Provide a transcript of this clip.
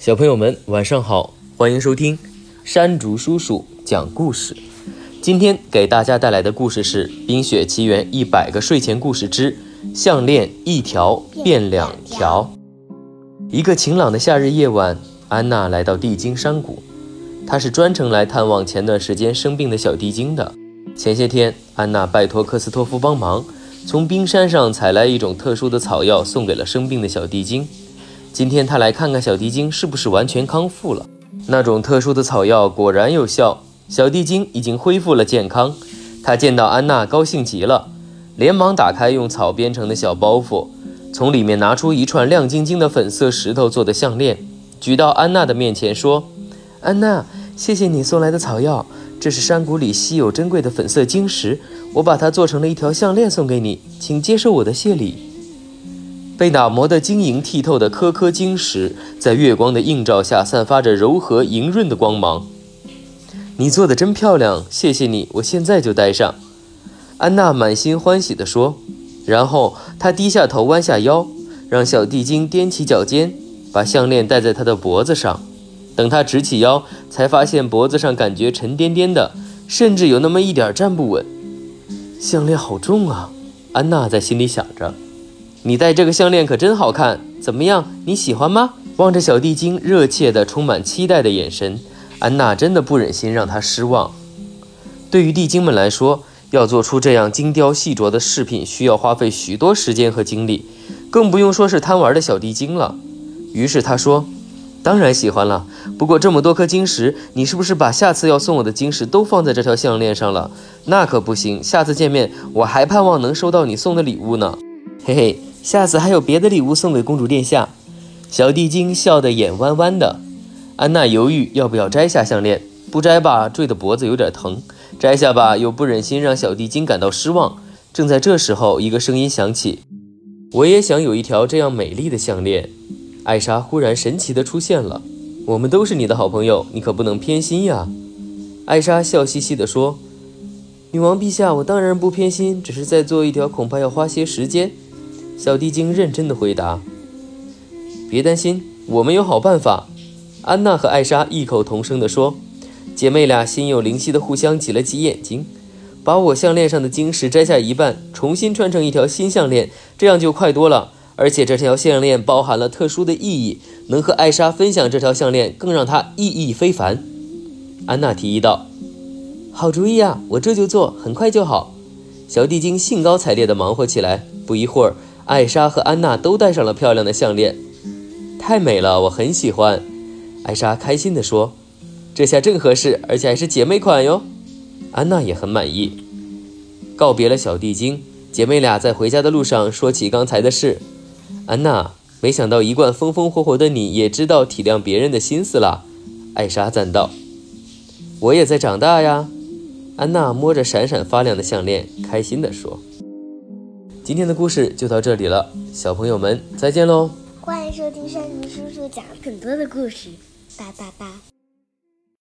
小朋友们，晚上好，欢迎收听山竹叔叔讲故事。今天给大家带来的故事是《冰雪奇缘一百个睡前故事之项链一条变两条》。一个晴朗的夏日夜晚，安娜来到地精山谷，她是专程来探望前段时间生病的小地精的。前些天，安娜拜托克斯托夫帮忙，从冰山上采来一种特殊的草药，送给了生病的小地精。今天他来看看小地精是不是完全康复了。那种特殊的草药果然有效，小地精已经恢复了健康。他见到安娜，高兴极了，连忙打开用草编成的小包袱，从里面拿出一串亮晶晶的粉色石头做的项链，举到安娜的面前说：“安娜，谢谢你送来的草药，这是山谷里稀有珍贵的粉色晶石，我把它做成了一条项链送给你，请接受我的谢礼。”被打磨得晶莹剔透的颗颗晶石，在月光的映照下，散发着柔和莹润的光芒。你做的真漂亮，谢谢你，我现在就戴上。安娜满心欢喜地说。然后她低下头，弯下腰，让小地精踮起脚尖，把项链戴在她的脖子上。等她直起腰，才发现脖子上感觉沉甸甸的，甚至有那么一点站不稳。项链好重啊，安娜在心里想着。你戴这个项链可真好看，怎么样？你喜欢吗？望着小地精热切的、充满期待的眼神，安娜真的不忍心让他失望。对于地精们来说，要做出这样精雕细琢的饰品，需要花费许多时间和精力，更不用说是贪玩的小地精了。于是他说：“当然喜欢了，不过这么多颗晶石，你是不是把下次要送我的晶石都放在这条项链上了？那可不行，下次见面我还盼望能收到你送的礼物呢。”嘿嘿。下次还有别的礼物送给公主殿下。小地精笑得眼弯弯的。安娜犹豫要不要摘下项链，不摘吧，坠的脖子有点疼；摘下吧，又不忍心让小地精感到失望。正在这时候，一个声音响起：“我也想有一条这样美丽的项链。”艾莎忽然神奇地出现了。“我们都是你的好朋友，你可不能偏心呀。”艾莎笑嘻嘻地说。“女王陛下，我当然不偏心，只是在做一条，恐怕要花些时间。”小地精认真的回答：“别担心，我们有好办法。”安娜和艾莎异口同声地说。姐妹俩心有灵犀的互相挤了挤眼睛，把我项链上的晶石摘下一半，重新穿成一条新项链，这样就快多了。而且这条项链包含了特殊的意义，能和艾莎分享这条项链，更让她意义非凡。安娜提议道：“好主意啊，我这就做，很快就好。”小地精兴高采烈地忙活起来，不一会儿。艾莎和安娜都戴上了漂亮的项链，太美了，我很喜欢。艾莎开心地说：“这下正合适，而且还是姐妹款哟。”安娜也很满意。告别了小地精，姐妹俩在回家的路上说起刚才的事。安娜，没想到一贯风风火火的你也知道体谅别人的心思了。艾莎赞道：“我也在长大呀。”安娜摸着闪闪发亮的项链，开心地说。今天的故事就到这里了，小朋友们再见喽！欢迎收听山竹叔叔讲更多的故事，哒哒哒。